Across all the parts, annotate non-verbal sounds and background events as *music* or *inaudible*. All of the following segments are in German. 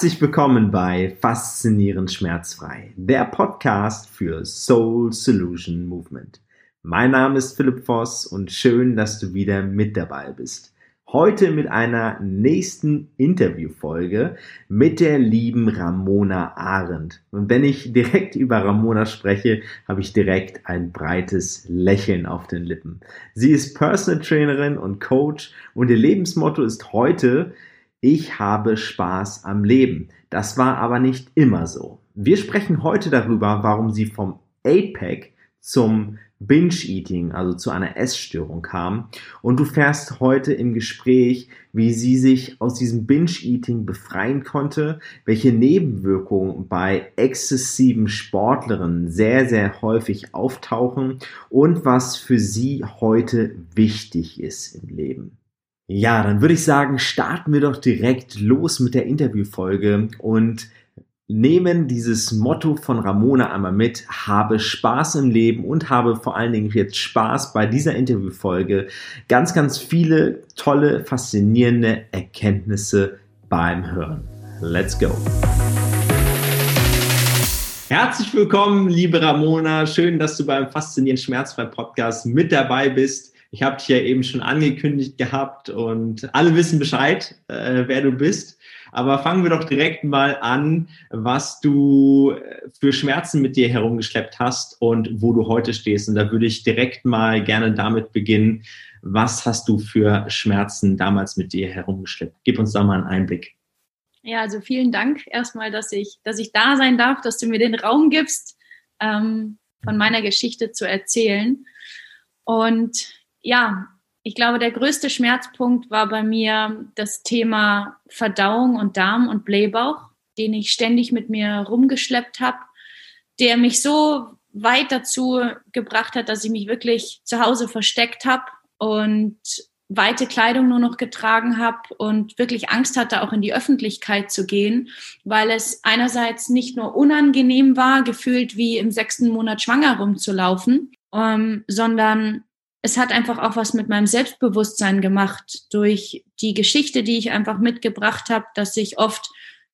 Herzlich willkommen bei Faszinierend Schmerzfrei, der Podcast für Soul Solution Movement. Mein Name ist Philipp Voss und schön, dass du wieder mit dabei bist. Heute mit einer nächsten Interviewfolge mit der lieben Ramona Arendt. Und wenn ich direkt über Ramona spreche, habe ich direkt ein breites Lächeln auf den Lippen. Sie ist Personal Trainerin und Coach und ihr Lebensmotto ist heute, ich habe Spaß am Leben. Das war aber nicht immer so. Wir sprechen heute darüber, warum sie vom APEC zum Binge-Eating, also zu einer Essstörung kam. Und du fährst heute im Gespräch, wie sie sich aus diesem Binge-Eating befreien konnte, welche Nebenwirkungen bei exzessiven Sportlerinnen sehr, sehr häufig auftauchen und was für sie heute wichtig ist im Leben. Ja, dann würde ich sagen, starten wir doch direkt los mit der Interviewfolge und nehmen dieses Motto von Ramona einmal mit, habe Spaß im Leben und habe vor allen Dingen jetzt Spaß bei dieser Interviewfolge. Ganz, ganz viele tolle, faszinierende Erkenntnisse beim Hören. Let's go! Herzlich willkommen, liebe Ramona. Schön, dass du beim Faszinierend Schmerzfrei Podcast mit dabei bist. Ich habe dich ja eben schon angekündigt gehabt und alle wissen Bescheid, äh, wer du bist. Aber fangen wir doch direkt mal an, was du äh, für Schmerzen mit dir herumgeschleppt hast und wo du heute stehst. Und da würde ich direkt mal gerne damit beginnen. Was hast du für Schmerzen damals mit dir herumgeschleppt? Gib uns da mal einen Einblick. Ja, also vielen Dank erstmal, dass ich, dass ich da sein darf, dass du mir den Raum gibst, ähm, von meiner Geschichte zu erzählen. Und ja, ich glaube, der größte Schmerzpunkt war bei mir das Thema Verdauung und Darm und Blähbauch, den ich ständig mit mir rumgeschleppt habe, der mich so weit dazu gebracht hat, dass ich mich wirklich zu Hause versteckt habe und weite Kleidung nur noch getragen habe und wirklich Angst hatte, auch in die Öffentlichkeit zu gehen, weil es einerseits nicht nur unangenehm war, gefühlt wie im sechsten Monat schwanger rumzulaufen, ähm, sondern es hat einfach auch was mit meinem Selbstbewusstsein gemacht durch die Geschichte, die ich einfach mitgebracht habe, dass ich oft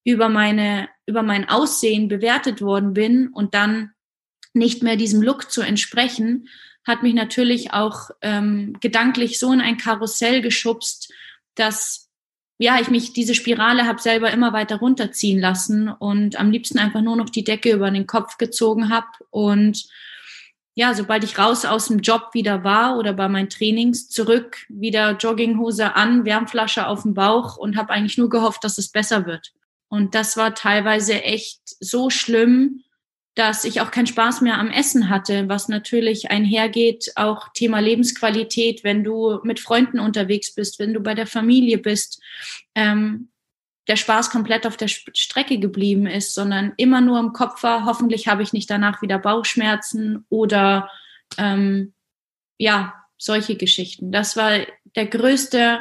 über meine über mein Aussehen bewertet worden bin und dann nicht mehr diesem Look zu entsprechen, hat mich natürlich auch ähm, gedanklich so in ein Karussell geschubst, dass ja ich mich diese Spirale habe selber immer weiter runterziehen lassen und am liebsten einfach nur noch die Decke über den Kopf gezogen habe und ja, sobald ich raus aus dem Job wieder war oder bei meinen Trainings zurück, wieder Jogginghose an, Wärmflasche auf dem Bauch und habe eigentlich nur gehofft, dass es besser wird. Und das war teilweise echt so schlimm, dass ich auch keinen Spaß mehr am Essen hatte, was natürlich einhergeht, auch Thema Lebensqualität, wenn du mit Freunden unterwegs bist, wenn du bei der Familie bist. Ähm, der Spaß komplett auf der Strecke geblieben ist, sondern immer nur im Kopf war, hoffentlich habe ich nicht danach wieder Bauchschmerzen oder ähm, ja, solche Geschichten. Das war der größte,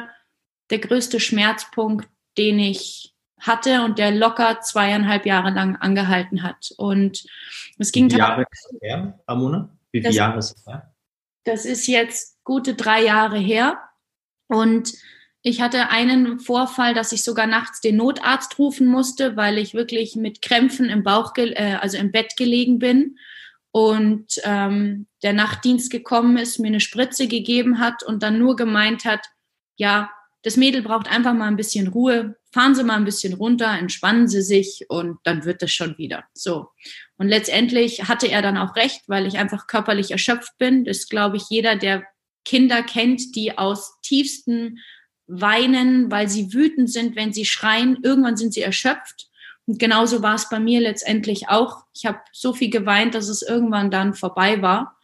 der größte Schmerzpunkt, den ich hatte und der locker zweieinhalb Jahre lang angehalten hat. Und es ging Wie viele Jahre ist das her, Ramona? Wie viele Jahre ist das her? Das ist jetzt gute drei Jahre her. Und ich hatte einen Vorfall, dass ich sogar nachts den Notarzt rufen musste, weil ich wirklich mit Krämpfen im Bauch, äh, also im Bett gelegen bin und ähm, der Nachtdienst gekommen ist, mir eine Spritze gegeben hat und dann nur gemeint hat, ja, das Mädel braucht einfach mal ein bisschen Ruhe, fahren Sie mal ein bisschen runter, entspannen Sie sich und dann wird es schon wieder. So. Und letztendlich hatte er dann auch recht, weil ich einfach körperlich erschöpft bin. Das glaube ich jeder, der Kinder kennt, die aus tiefsten weinen, weil sie wütend sind, wenn sie schreien. Irgendwann sind sie erschöpft. Und genauso war es bei mir letztendlich auch. Ich habe so viel geweint, dass es irgendwann dann vorbei war.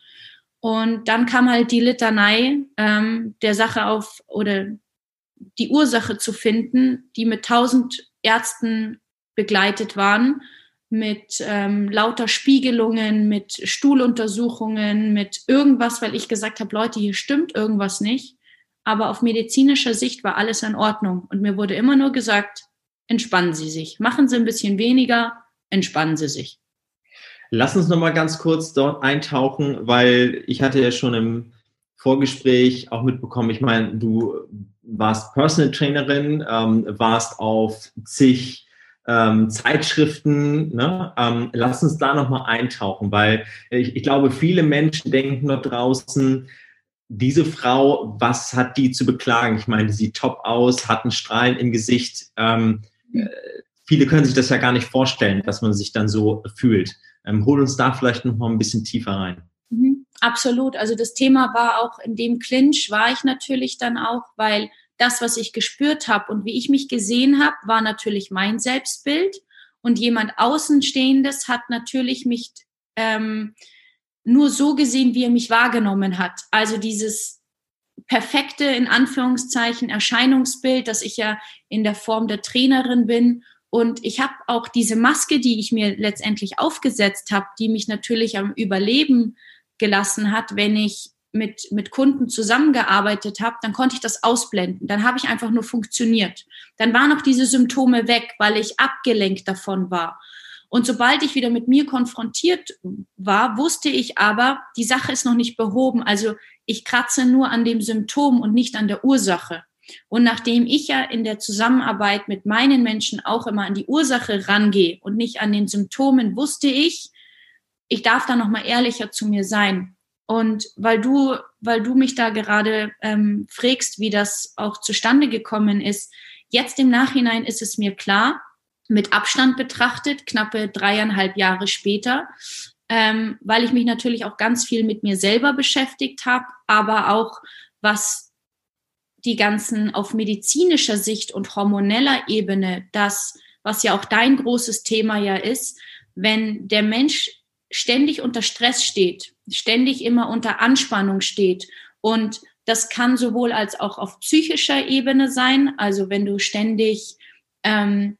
Und dann kam halt die Litanei ähm, der Sache auf oder die Ursache zu finden, die mit tausend Ärzten begleitet waren, mit ähm, lauter Spiegelungen, mit Stuhluntersuchungen, mit irgendwas, weil ich gesagt habe, Leute, hier stimmt irgendwas nicht aber auf medizinischer Sicht war alles in Ordnung. Und mir wurde immer nur gesagt, entspannen Sie sich, machen Sie ein bisschen weniger, entspannen Sie sich. Lass uns noch mal ganz kurz dort eintauchen, weil ich hatte ja schon im Vorgespräch auch mitbekommen, ich meine, du warst Personal Trainerin, ähm, warst auf zig ähm, Zeitschriften. Ne? Ähm, lass uns da nochmal eintauchen, weil ich, ich glaube, viele Menschen denken dort draußen, diese Frau, was hat die zu beklagen? Ich meine, die sieht top aus, hat einen Strahlen im Gesicht. Ähm, äh, viele können sich das ja gar nicht vorstellen, dass man sich dann so fühlt. Ähm, hol uns da vielleicht noch mal ein bisschen tiefer rein. Mhm, absolut. Also das Thema war auch in dem Clinch war ich natürlich dann auch, weil das, was ich gespürt habe und wie ich mich gesehen habe, war natürlich mein Selbstbild. Und jemand Außenstehendes hat natürlich mich ähm, nur so gesehen, wie er mich wahrgenommen hat. Also dieses perfekte, in Anführungszeichen, Erscheinungsbild, dass ich ja in der Form der Trainerin bin. Und ich habe auch diese Maske, die ich mir letztendlich aufgesetzt habe, die mich natürlich am Überleben gelassen hat, wenn ich mit, mit Kunden zusammengearbeitet habe, dann konnte ich das ausblenden. Dann habe ich einfach nur funktioniert. Dann waren auch diese Symptome weg, weil ich abgelenkt davon war. Und sobald ich wieder mit mir konfrontiert war, wusste ich aber, die Sache ist noch nicht behoben. Also ich kratze nur an dem Symptom und nicht an der Ursache. Und nachdem ich ja in der Zusammenarbeit mit meinen Menschen auch immer an die Ursache rangehe und nicht an den Symptomen, wusste ich, ich darf da noch mal ehrlicher zu mir sein. Und weil du, weil du mich da gerade ähm, fragst, wie das auch zustande gekommen ist, jetzt im Nachhinein ist es mir klar, mit Abstand betrachtet, knappe dreieinhalb Jahre später, ähm, weil ich mich natürlich auch ganz viel mit mir selber beschäftigt habe, aber auch was die ganzen auf medizinischer Sicht und hormoneller Ebene, das, was ja auch dein großes Thema ja ist, wenn der Mensch ständig unter Stress steht, ständig immer unter Anspannung steht und das kann sowohl als auch auf psychischer Ebene sein, also wenn du ständig ähm,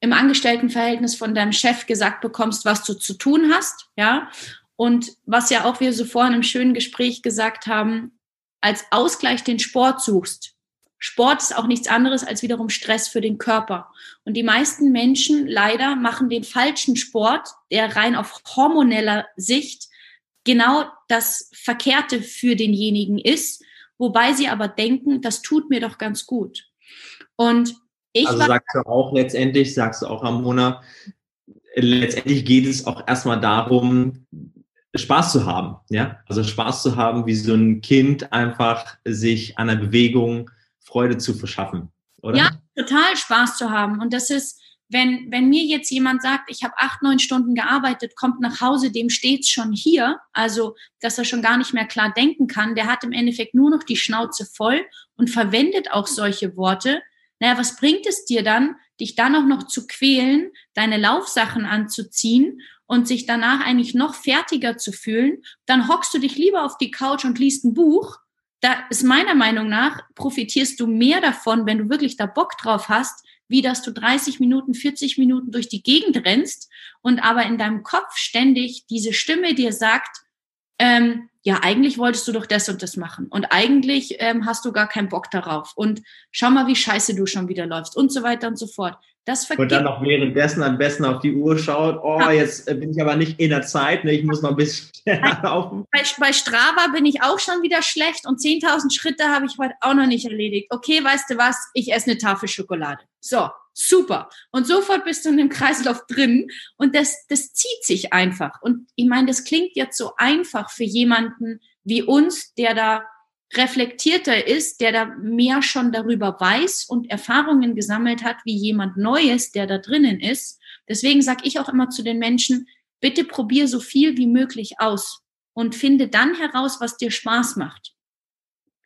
im Angestelltenverhältnis von deinem Chef gesagt bekommst, was du zu tun hast, ja. Und was ja auch wir so vorhin im schönen Gespräch gesagt haben, als Ausgleich den Sport suchst. Sport ist auch nichts anderes als wiederum Stress für den Körper. Und die meisten Menschen leider machen den falschen Sport, der rein auf hormoneller Sicht genau das Verkehrte für denjenigen ist, wobei sie aber denken, das tut mir doch ganz gut. Und ich also sagst du auch letztendlich, sagst du auch, Ramona, letztendlich geht es auch erstmal darum, Spaß zu haben, ja, also Spaß zu haben, wie so ein Kind einfach sich an der Bewegung Freude zu verschaffen, oder? Ja, total Spaß zu haben. Und das ist, wenn, wenn mir jetzt jemand sagt, ich habe acht, neun Stunden gearbeitet, kommt nach Hause, dem steht's schon hier, also dass er schon gar nicht mehr klar denken kann, der hat im Endeffekt nur noch die Schnauze voll und verwendet auch solche Worte, naja, was bringt es dir dann, dich dann auch noch zu quälen, deine Laufsachen anzuziehen und sich danach eigentlich noch fertiger zu fühlen? Dann hockst du dich lieber auf die Couch und liest ein Buch. Da ist meiner Meinung nach, profitierst du mehr davon, wenn du wirklich da Bock drauf hast, wie dass du 30 Minuten, 40 Minuten durch die Gegend rennst und aber in deinem Kopf ständig diese Stimme dir sagt, ähm, ja, eigentlich wolltest du doch das und das machen und eigentlich ähm, hast du gar keinen Bock darauf und schau mal, wie scheiße du schon wieder läufst und so weiter und so fort. Das und dann noch währenddessen am besten auf die Uhr schaut, oh, ja. jetzt äh, bin ich aber nicht in der Zeit, ne, ich muss noch ein bisschen *laughs* laufen. Bei, bei Strava bin ich auch schon wieder schlecht und 10.000 Schritte habe ich heute auch noch nicht erledigt. Okay, weißt du was, ich esse eine Tafel Schokolade. So, super. Und sofort bist du in dem Kreislauf drin und das, das zieht sich einfach. Und ich meine, das klingt jetzt so einfach für jemanden wie uns, der da reflektierter ist, der da mehr schon darüber weiß und Erfahrungen gesammelt hat, wie jemand Neues, der da drinnen ist. Deswegen sage ich auch immer zu den Menschen, bitte probier so viel wie möglich aus und finde dann heraus, was dir Spaß macht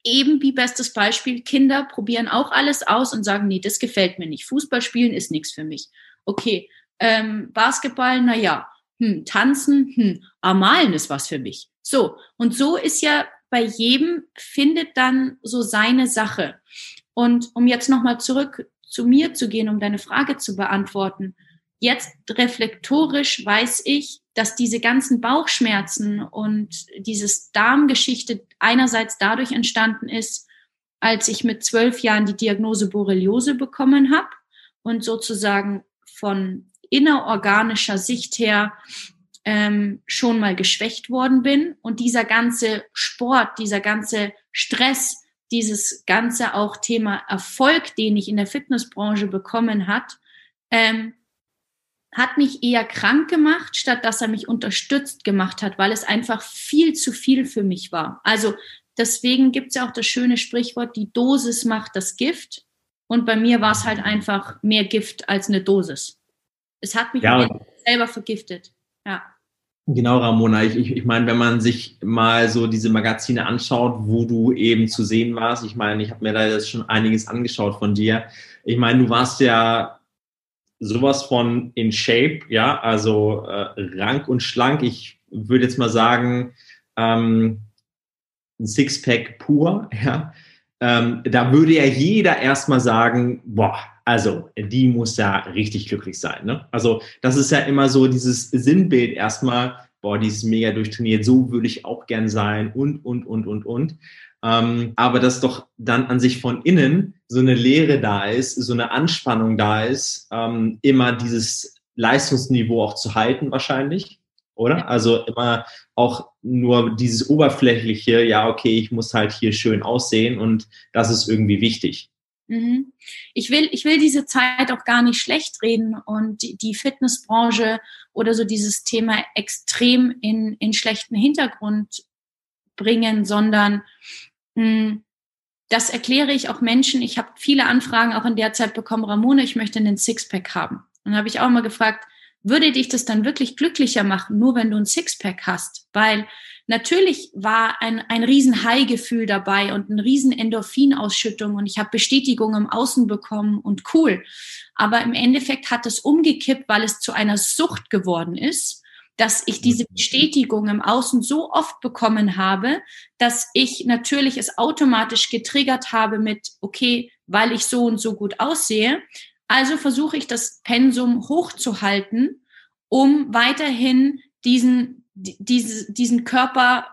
eben wie bestes Beispiel, Kinder probieren auch alles aus und sagen, nee, das gefällt mir nicht. Fußball spielen ist nichts für mich. Okay, ähm, Basketball, na ja, hm, tanzen, hm, Amalen ist was für mich. So, und so ist ja bei jedem, findet dann so seine Sache. Und um jetzt nochmal zurück zu mir zu gehen, um deine Frage zu beantworten, jetzt reflektorisch weiß ich, dass diese ganzen Bauchschmerzen und dieses Darmgeschichte einerseits dadurch entstanden ist, als ich mit zwölf Jahren die Diagnose Borreliose bekommen habe und sozusagen von innerorganischer Sicht her ähm, schon mal geschwächt worden bin. Und dieser ganze Sport, dieser ganze Stress, dieses ganze auch Thema Erfolg, den ich in der Fitnessbranche bekommen hat, ähm, hat mich eher krank gemacht, statt dass er mich unterstützt gemacht hat, weil es einfach viel zu viel für mich war. Also deswegen gibt es ja auch das schöne Sprichwort, die Dosis macht das Gift. Und bei mir war es halt einfach mehr Gift als eine Dosis. Es hat mich ja. selber vergiftet. Ja. Genau, Ramona. Ich, ich, ich meine, wenn man sich mal so diese Magazine anschaut, wo du eben zu sehen warst, ich meine, ich habe mir da jetzt schon einiges angeschaut von dir. Ich meine, du warst ja sowas von in Shape, ja, also äh, rank und schlank. Ich würde jetzt mal sagen, ähm, ein Sixpack pur, *laughs* ja. Ähm, da würde ja jeder erstmal sagen, boah, also die muss ja richtig glücklich sein. Ne? Also das ist ja immer so dieses Sinnbild erstmal, boah, die ist mega durchtrainiert, so würde ich auch gern sein und, und, und, und, und. Ähm, aber dass doch dann an sich von innen so eine Leere da ist, so eine Anspannung da ist, ähm, immer dieses Leistungsniveau auch zu halten wahrscheinlich, oder? Also immer auch nur dieses oberflächliche, ja, okay, ich muss halt hier schön aussehen und das ist irgendwie wichtig. Mhm. Ich will, ich will diese Zeit auch gar nicht schlecht reden und die, die Fitnessbranche oder so dieses Thema extrem in, in schlechten Hintergrund bringen, sondern das erkläre ich auch Menschen. Ich habe viele Anfragen auch in der Zeit bekommen, Ramona, ich möchte einen Sixpack haben. Und dann habe ich auch mal gefragt, würde dich das dann wirklich glücklicher machen, nur wenn du ein Sixpack hast? Weil natürlich war ein, ein riesen High-Gefühl dabei und ein riesen Endorphinausschüttung und ich habe Bestätigung im Außen bekommen und cool. Aber im Endeffekt hat es umgekippt, weil es zu einer Sucht geworden ist dass ich diese mhm. Bestätigung im Außen so oft bekommen habe, dass ich natürlich es automatisch getriggert habe mit, okay, weil ich so und so gut aussehe. Also versuche ich das Pensum hochzuhalten, um weiterhin diesen, diese, diesen Körper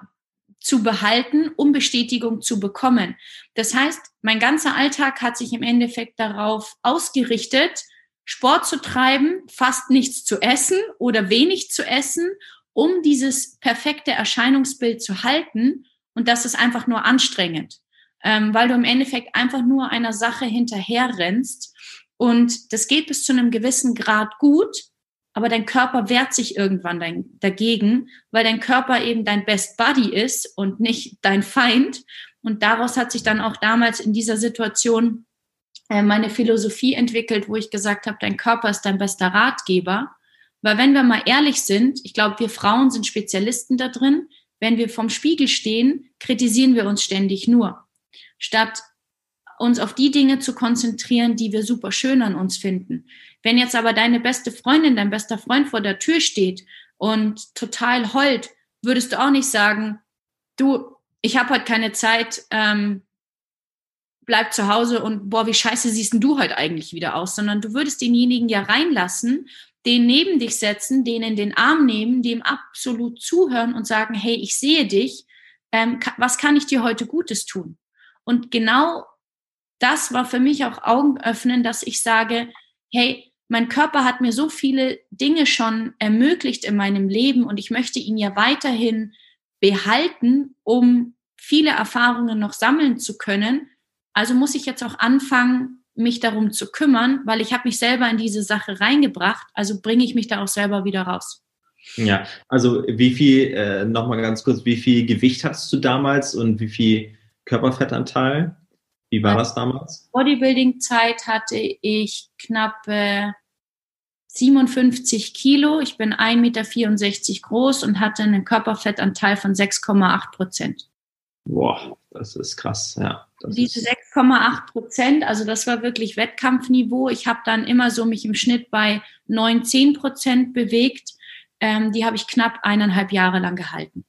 zu behalten, um Bestätigung zu bekommen. Das heißt, mein ganzer Alltag hat sich im Endeffekt darauf ausgerichtet, Sport zu treiben, fast nichts zu essen oder wenig zu essen, um dieses perfekte Erscheinungsbild zu halten. Und das ist einfach nur anstrengend, ähm, weil du im Endeffekt einfach nur einer Sache hinterher rennst. Und das geht bis zu einem gewissen Grad gut, aber dein Körper wehrt sich irgendwann dein, dagegen, weil dein Körper eben dein Best Buddy ist und nicht dein Feind. Und daraus hat sich dann auch damals in dieser Situation meine Philosophie entwickelt, wo ich gesagt habe, dein Körper ist dein bester Ratgeber. Weil wenn wir mal ehrlich sind, ich glaube, wir Frauen sind Spezialisten da drin, wenn wir vom Spiegel stehen, kritisieren wir uns ständig nur. Statt uns auf die Dinge zu konzentrieren, die wir super schön an uns finden. Wenn jetzt aber deine beste Freundin, dein bester Freund vor der Tür steht und total heult, würdest du auch nicht sagen, du, ich habe heute keine Zeit, ähm, bleib zu Hause und boah, wie scheiße siehst du heute eigentlich wieder aus, sondern du würdest denjenigen ja reinlassen, den neben dich setzen, den in den Arm nehmen, dem absolut zuhören und sagen, hey, ich sehe dich, ähm, was kann ich dir heute Gutes tun? Und genau das war für mich auch Augen öffnen, dass ich sage, hey, mein Körper hat mir so viele Dinge schon ermöglicht in meinem Leben und ich möchte ihn ja weiterhin behalten, um viele Erfahrungen noch sammeln zu können. Also muss ich jetzt auch anfangen, mich darum zu kümmern, weil ich habe mich selber in diese Sache reingebracht. Also bringe ich mich da auch selber wieder raus. Ja, also wie viel, äh, nochmal ganz kurz, wie viel Gewicht hast du damals und wie viel Körperfettanteil? Wie war das damals? Bodybuilding-Zeit hatte ich knapp äh, 57 Kilo. Ich bin 1,64 Meter groß und hatte einen Körperfettanteil von 6,8 Prozent. Boah, das ist krass, ja. Diese 6,8 Prozent, also das war wirklich Wettkampfniveau. Ich habe dann immer so mich im Schnitt bei 9, 10 Prozent bewegt. Ähm, die habe ich knapp eineinhalb Jahre lang gehalten.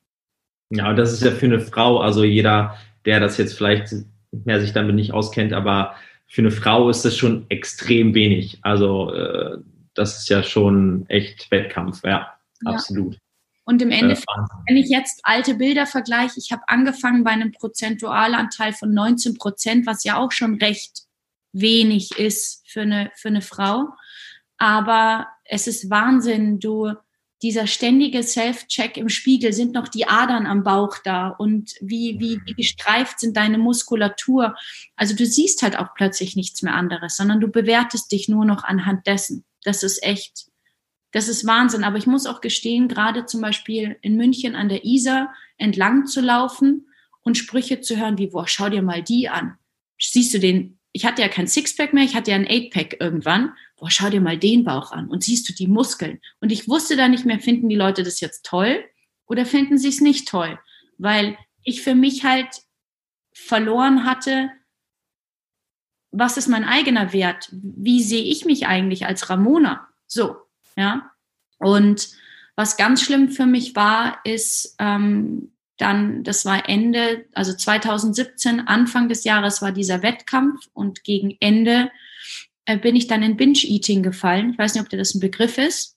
Ja, und das ist ja für eine Frau, also jeder, der das jetzt vielleicht mehr sich damit nicht auskennt, aber für eine Frau ist das schon extrem wenig. Also äh, das ist ja schon echt Wettkampf, ja, ja. absolut. Und im Endeffekt, wenn ich jetzt alte Bilder vergleiche, ich habe angefangen bei einem Prozentualanteil von 19 Prozent, was ja auch schon recht wenig ist für eine, für eine Frau. Aber es ist Wahnsinn, du, dieser ständige Self-Check im Spiegel, sind noch die Adern am Bauch da und wie, wie, wie gestreift sind deine Muskulatur. Also du siehst halt auch plötzlich nichts mehr anderes, sondern du bewertest dich nur noch anhand dessen. Das ist echt das ist Wahnsinn. Aber ich muss auch gestehen, gerade zum Beispiel in München an der Isar entlang zu laufen und Sprüche zu hören wie, boah, schau dir mal die an. Siehst du den, ich hatte ja kein Sixpack mehr, ich hatte ja ein Eightpack irgendwann. Boah, schau dir mal den Bauch an und siehst du die Muskeln. Und ich wusste da nicht mehr, finden die Leute das jetzt toll oder finden sie es nicht toll? Weil ich für mich halt verloren hatte, was ist mein eigener Wert? Wie sehe ich mich eigentlich als Ramona? So, ja. Und was ganz schlimm für mich war, ist ähm, dann, das war Ende, also 2017, Anfang des Jahres war dieser Wettkampf und gegen Ende äh, bin ich dann in Binge-Eating gefallen. Ich weiß nicht, ob dir das ein Begriff ist,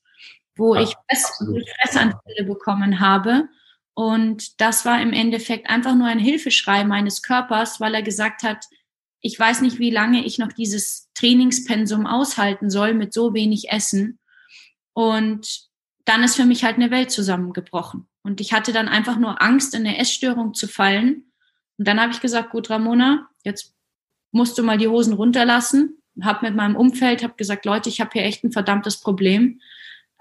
wo ja, ich Fressanfälle bekommen habe. Und das war im Endeffekt einfach nur ein Hilfeschrei meines Körpers, weil er gesagt hat, ich weiß nicht, wie lange ich noch dieses Trainingspensum aushalten soll mit so wenig Essen. Und dann ist für mich halt eine Welt zusammengebrochen. Und ich hatte dann einfach nur Angst, in eine Essstörung zu fallen. Und dann habe ich gesagt, gut, Ramona, jetzt musst du mal die Hosen runterlassen. Habe mit meinem Umfeld, habe gesagt, Leute, ich habe hier echt ein verdammtes Problem.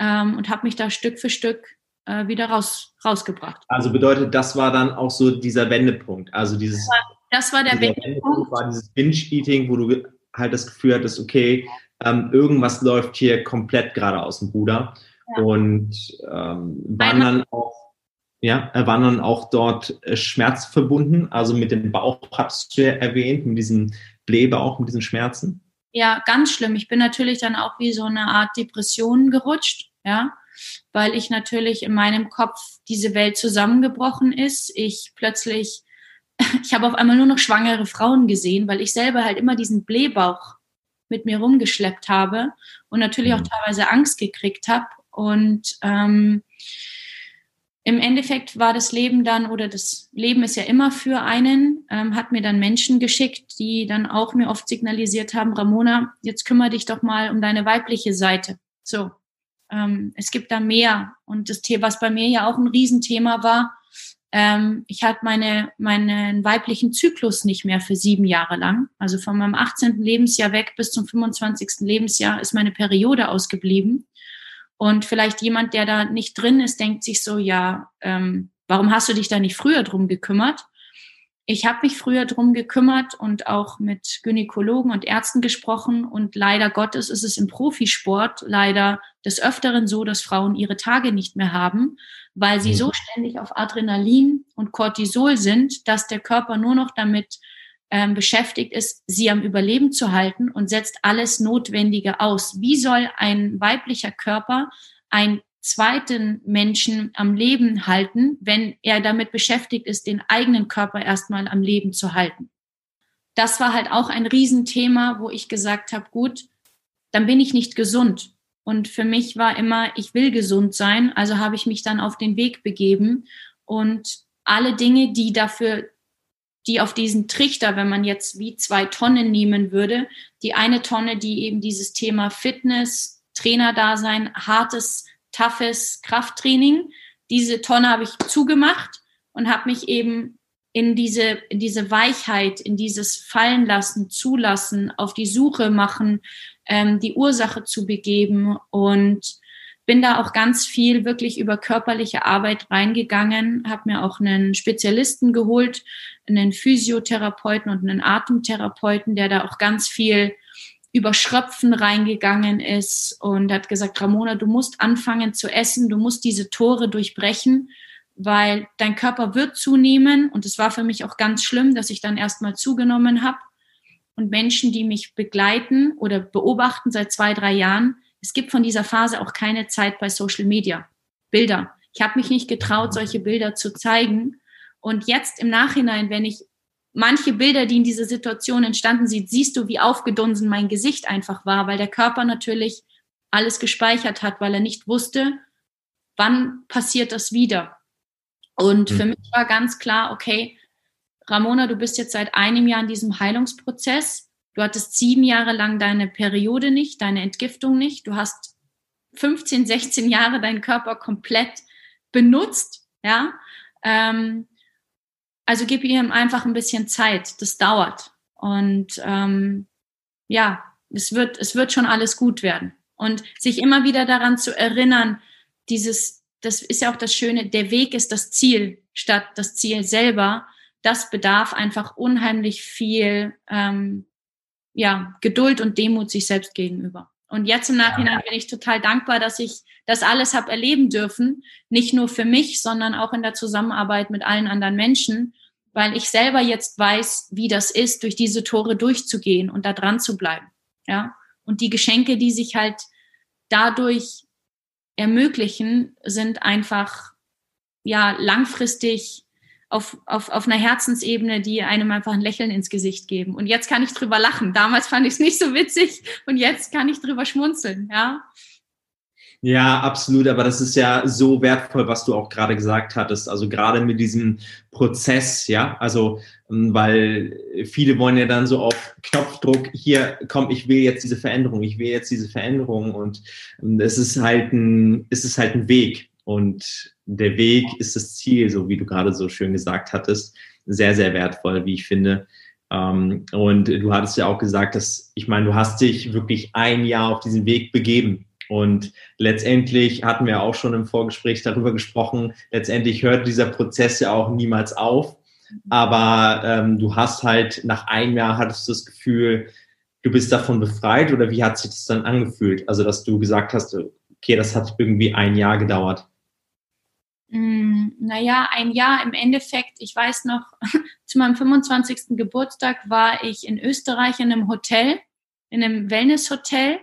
Ähm, und habe mich da Stück für Stück äh, wieder raus, rausgebracht. Also bedeutet, das war dann auch so dieser Wendepunkt. Also dieses das war der Wendepunkt. war dieses Binge-Eating, wo du halt das Gefühl hattest, okay, ähm, irgendwas läuft hier komplett gerade aus dem Ruder. Ja. Und ähm, waren dann auch, ja, äh, waren dann auch dort äh, Schmerz verbunden, also mit dem Bauch hast du ja erwähnt, mit diesem Blähbauch, mit diesen Schmerzen. Ja, ganz schlimm. Ich bin natürlich dann auch wie so eine Art Depression gerutscht, ja, weil ich natürlich in meinem Kopf diese Welt zusammengebrochen ist. Ich plötzlich *laughs* ich habe auf einmal nur noch schwangere Frauen gesehen, weil ich selber halt immer diesen Blähbauch mit mir rumgeschleppt habe und natürlich auch mhm. teilweise Angst gekriegt habe. Und ähm, im Endeffekt war das Leben dann, oder das Leben ist ja immer für einen, ähm, hat mir dann Menschen geschickt, die dann auch mir oft signalisiert haben, Ramona, jetzt kümmere dich doch mal um deine weibliche Seite. So, ähm, es gibt da mehr. Und das Thema, was bei mir ja auch ein Riesenthema war, ähm, ich hatte meine, meinen weiblichen Zyklus nicht mehr für sieben Jahre lang. Also von meinem 18. Lebensjahr weg bis zum 25. Lebensjahr ist meine Periode ausgeblieben. Und vielleicht jemand, der da nicht drin ist, denkt sich so, ja, ähm, warum hast du dich da nicht früher drum gekümmert? Ich habe mich früher drum gekümmert und auch mit Gynäkologen und Ärzten gesprochen. Und leider Gottes ist es im Profisport leider des Öfteren so, dass Frauen ihre Tage nicht mehr haben, weil sie mhm. so ständig auf Adrenalin und Cortisol sind, dass der Körper nur noch damit ähm, beschäftigt ist, sie am Überleben zu halten und setzt alles Notwendige aus. Wie soll ein weiblicher Körper einen zweiten Menschen am Leben halten, wenn er damit beschäftigt ist, den eigenen Körper erstmal am Leben zu halten? Das war halt auch ein Riesenthema, wo ich gesagt habe, gut, dann bin ich nicht gesund. Und für mich war immer, ich will gesund sein, also habe ich mich dann auf den Weg begeben und alle Dinge, die dafür, die auf diesen Trichter, wenn man jetzt wie zwei Tonnen nehmen würde, die eine Tonne, die eben dieses Thema Fitness, Trainerdasein, hartes, toughes Krafttraining, diese Tonne habe ich zugemacht und habe mich eben in diese, in diese Weichheit, in dieses Fallenlassen, Zulassen, auf die Suche machen, ähm, die Ursache zu begeben und bin da auch ganz viel wirklich über körperliche Arbeit reingegangen, habe mir auch einen Spezialisten geholt, einen Physiotherapeuten und einen Atemtherapeuten, der da auch ganz viel über Schröpfen reingegangen ist und hat gesagt, Ramona, du musst anfangen zu essen, du musst diese Tore durchbrechen, weil dein Körper wird zunehmen und es war für mich auch ganz schlimm, dass ich dann erstmal zugenommen habe und Menschen, die mich begleiten oder beobachten seit zwei, drei Jahren, es gibt von dieser Phase auch keine Zeit bei Social Media. Bilder. Ich habe mich nicht getraut, solche Bilder zu zeigen. Und jetzt im Nachhinein, wenn ich manche Bilder, die in dieser Situation entstanden sind, siehst du, wie aufgedunsen mein Gesicht einfach war, weil der Körper natürlich alles gespeichert hat, weil er nicht wusste, wann passiert das wieder. Und mhm. für mich war ganz klar, okay, Ramona, du bist jetzt seit einem Jahr in diesem Heilungsprozess. Du hattest sieben Jahre lang deine Periode nicht, deine Entgiftung nicht. Du hast 15, 16 Jahre deinen Körper komplett benutzt, ja. Ähm, also gib ihm einfach ein bisschen Zeit. Das dauert. Und ähm, ja, es wird, es wird schon alles gut werden. Und sich immer wieder daran zu erinnern, dieses, das ist ja auch das Schöne, der Weg ist das Ziel statt das Ziel selber. Das bedarf einfach unheimlich viel ähm, ja, Geduld und Demut sich selbst gegenüber. Und jetzt im Nachhinein bin ich total dankbar, dass ich das alles habe erleben dürfen. Nicht nur für mich, sondern auch in der Zusammenarbeit mit allen anderen Menschen, weil ich selber jetzt weiß, wie das ist, durch diese Tore durchzugehen und da dran zu bleiben. Ja. Und die Geschenke, die sich halt dadurch ermöglichen, sind einfach, ja, langfristig auf, auf, auf einer Herzensebene, die einem einfach ein Lächeln ins Gesicht geben. Und jetzt kann ich drüber lachen. Damals fand ich es nicht so witzig und jetzt kann ich drüber schmunzeln, ja. Ja, absolut. Aber das ist ja so wertvoll, was du auch gerade gesagt hattest. Also gerade mit diesem Prozess, ja. Also, ähm, weil viele wollen ja dann so auf Knopfdruck, hier, komm, ich will jetzt diese Veränderung, ich will jetzt diese Veränderung. Und ähm, es ist halt ein, es ist halt ein Weg. Und der Weg ist das Ziel, so wie du gerade so schön gesagt hattest. Sehr, sehr wertvoll, wie ich finde. Ähm, und du hattest ja auch gesagt, dass, ich meine, du hast dich wirklich ein Jahr auf diesen Weg begeben. Und letztendlich hatten wir auch schon im Vorgespräch darüber gesprochen, letztendlich hört dieser Prozess ja auch niemals auf. Aber ähm, du hast halt nach einem Jahr hattest du das Gefühl, du bist davon befreit oder wie hat sich das dann angefühlt? Also, dass du gesagt hast, okay, das hat irgendwie ein Jahr gedauert. Mm, naja, ein Jahr im Endeffekt, ich weiß noch, *laughs* zu meinem 25. Geburtstag war ich in Österreich in einem Hotel, in einem Wellnesshotel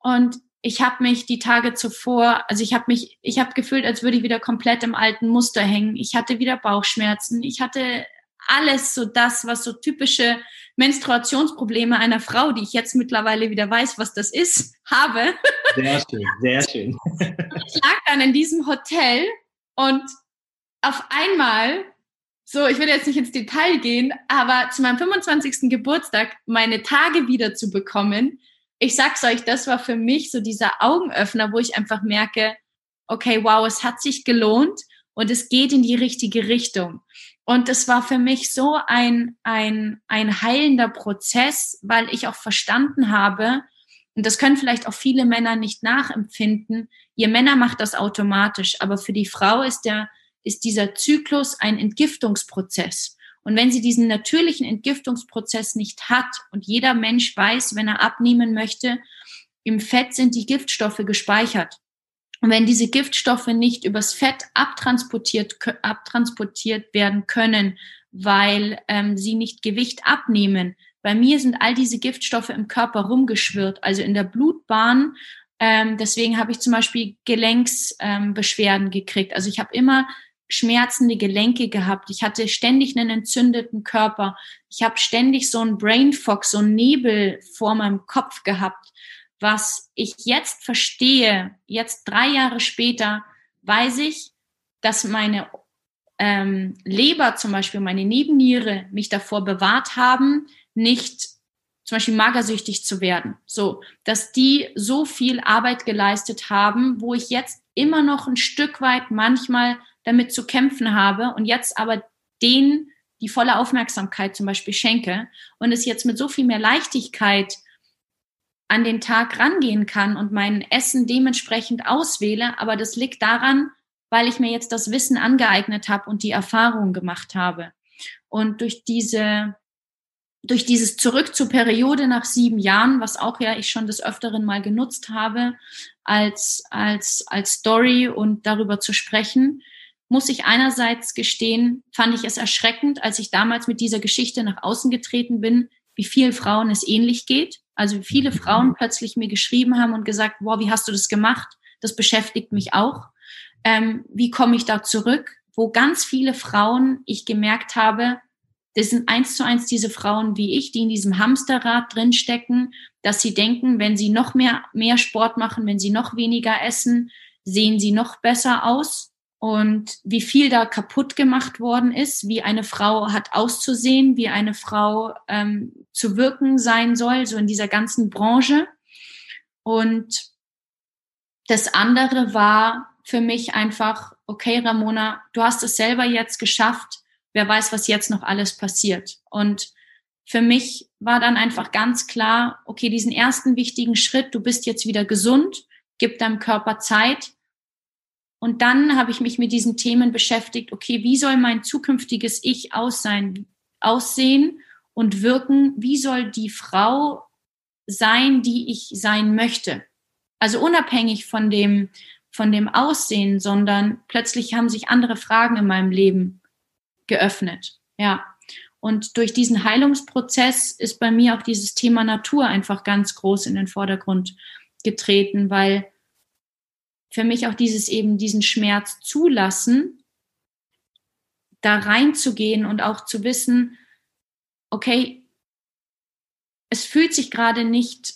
und ich habe mich die Tage zuvor, also ich habe mich, ich habe gefühlt, als würde ich wieder komplett im alten Muster hängen. Ich hatte wieder Bauchschmerzen, ich hatte alles so das, was so typische Menstruationsprobleme einer Frau, die ich jetzt mittlerweile wieder weiß, was das ist, *laughs* habe. Sehr schön, sehr schön. Ich lag dann in diesem Hotel und auf einmal, so, ich will jetzt nicht ins Detail gehen, aber zu meinem 25. Geburtstag meine Tage wieder zu bekommen, ich sag's euch, das war für mich so dieser Augenöffner, wo ich einfach merke, okay, wow, es hat sich gelohnt und es geht in die richtige Richtung. Und es war für mich so ein, ein, ein heilender Prozess, weil ich auch verstanden habe, und das können vielleicht auch viele Männer nicht nachempfinden. Ihr Männer macht das automatisch, aber für die Frau ist der, ist dieser Zyklus ein Entgiftungsprozess. Und wenn sie diesen natürlichen Entgiftungsprozess nicht hat und jeder Mensch weiß, wenn er abnehmen möchte, im Fett sind die Giftstoffe gespeichert. Und wenn diese Giftstoffe nicht übers Fett abtransportiert, abtransportiert werden können, weil ähm, sie nicht Gewicht abnehmen, bei mir sind all diese Giftstoffe im Körper rumgeschwirrt, also in der Blutbahn. Ähm, deswegen habe ich zum Beispiel Gelenksbeschwerden ähm, gekriegt. Also ich habe immer schmerzende Gelenke gehabt. Ich hatte ständig einen entzündeten Körper. Ich habe ständig so einen Brain Fog, so einen Nebel vor meinem Kopf gehabt. Was ich jetzt verstehe, jetzt drei Jahre später, weiß ich, dass meine ähm, Leber zum Beispiel, meine Nebenniere mich davor bewahrt haben, nicht zum Beispiel magersüchtig zu werden. So, dass die so viel Arbeit geleistet haben, wo ich jetzt immer noch ein Stück weit manchmal damit zu kämpfen habe und jetzt aber denen die volle Aufmerksamkeit zum Beispiel schenke und es jetzt mit so viel mehr Leichtigkeit an den Tag rangehen kann und mein Essen dementsprechend auswähle. Aber das liegt daran, weil ich mir jetzt das Wissen angeeignet habe und die Erfahrung gemacht habe. Und durch diese durch dieses Zurück zur Periode nach sieben Jahren, was auch ja ich schon des Öfteren mal genutzt habe, als, als, als Story und darüber zu sprechen, muss ich einerseits gestehen, fand ich es erschreckend, als ich damals mit dieser Geschichte nach außen getreten bin, wie vielen Frauen es ähnlich geht. Also wie viele Frauen plötzlich mir geschrieben haben und gesagt, wow, wie hast du das gemacht? Das beschäftigt mich auch. Ähm, wie komme ich da zurück? Wo ganz viele Frauen, ich gemerkt habe, das sind eins zu eins diese Frauen wie ich, die in diesem Hamsterrad drinstecken, dass sie denken, wenn sie noch mehr, mehr Sport machen, wenn sie noch weniger essen, sehen sie noch besser aus. Und wie viel da kaputt gemacht worden ist, wie eine Frau hat auszusehen, wie eine Frau ähm, zu wirken sein soll, so in dieser ganzen Branche. Und das andere war für mich einfach, okay, Ramona, du hast es selber jetzt geschafft, wer weiß, was jetzt noch alles passiert. Und für mich war dann einfach ganz klar, okay, diesen ersten wichtigen Schritt, du bist jetzt wieder gesund, gib deinem Körper Zeit. Und dann habe ich mich mit diesen Themen beschäftigt, okay, wie soll mein zukünftiges Ich aussehen, aussehen und wirken? Wie soll die Frau sein, die ich sein möchte? Also unabhängig von dem, von dem Aussehen, sondern plötzlich haben sich andere Fragen in meinem Leben geöffnet. Ja. Und durch diesen Heilungsprozess ist bei mir auch dieses Thema Natur einfach ganz groß in den Vordergrund getreten, weil für mich auch dieses eben diesen Schmerz zulassen, da reinzugehen und auch zu wissen, okay, es fühlt sich gerade nicht,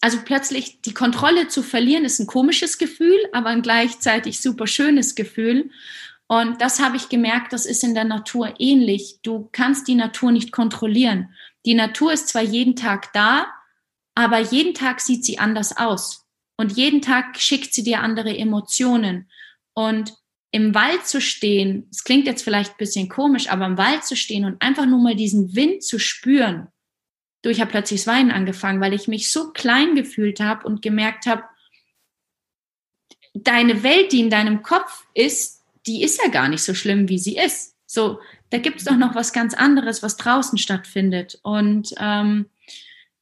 also plötzlich die Kontrolle zu verlieren, ist ein komisches Gefühl, aber ein gleichzeitig super schönes Gefühl. Und das habe ich gemerkt, das ist in der Natur ähnlich. Du kannst die Natur nicht kontrollieren. Die Natur ist zwar jeden Tag da, aber jeden Tag sieht sie anders aus. Und jeden Tag schickt sie dir andere Emotionen. Und im Wald zu stehen, es klingt jetzt vielleicht ein bisschen komisch, aber im Wald zu stehen und einfach nur mal diesen Wind zu spüren. Du, ich habe plötzlich das Weinen angefangen, weil ich mich so klein gefühlt habe und gemerkt habe, deine Welt, die in deinem Kopf ist, die ist ja gar nicht so schlimm, wie sie ist. So, da gibt es doch noch was ganz anderes, was draußen stattfindet. Und ähm,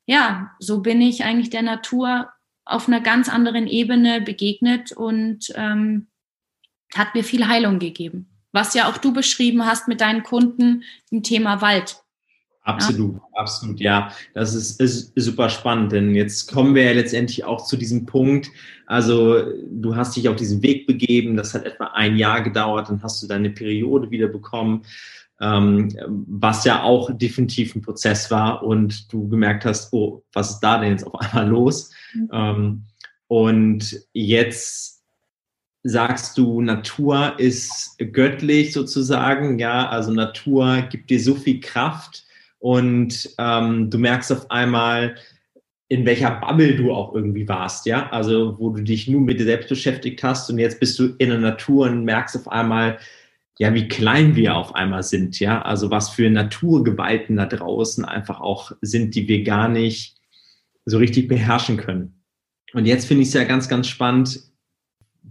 ja, so bin ich eigentlich der Natur auf einer ganz anderen Ebene begegnet und ähm, hat mir viel Heilung gegeben. Was ja auch du beschrieben hast mit deinen Kunden im Thema Wald. Absolut, ja. absolut, ja. Das ist, ist super spannend, denn jetzt kommen wir ja letztendlich auch zu diesem Punkt. Also, du hast dich auf diesen Weg begeben, das hat etwa ein Jahr gedauert, dann hast du deine Periode wieder bekommen, ähm, was ja auch definitiv ein Prozess war und du gemerkt hast, oh, was ist da denn jetzt auf einmal los? Mhm. Ähm, und jetzt sagst du, Natur ist göttlich sozusagen, ja, also Natur gibt dir so viel Kraft und ähm, du merkst auf einmal, in welcher Bubble du auch irgendwie warst, ja, also wo du dich nur mit dir selbst beschäftigt hast und jetzt bist du in der Natur und merkst auf einmal, ja, wie klein wir auf einmal sind, ja, also was für Naturgewalten da draußen einfach auch sind, die wir gar nicht so richtig beherrschen können. Und jetzt finde ich es ja ganz, ganz spannend,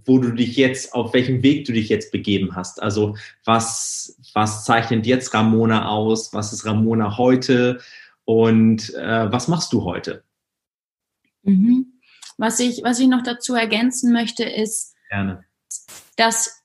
wo du dich jetzt, auf welchem Weg du dich jetzt begeben hast. Also was, was zeichnet jetzt Ramona aus? Was ist Ramona heute? Und äh, was machst du heute? Mhm. Was, ich, was ich noch dazu ergänzen möchte, ist, Gerne. dass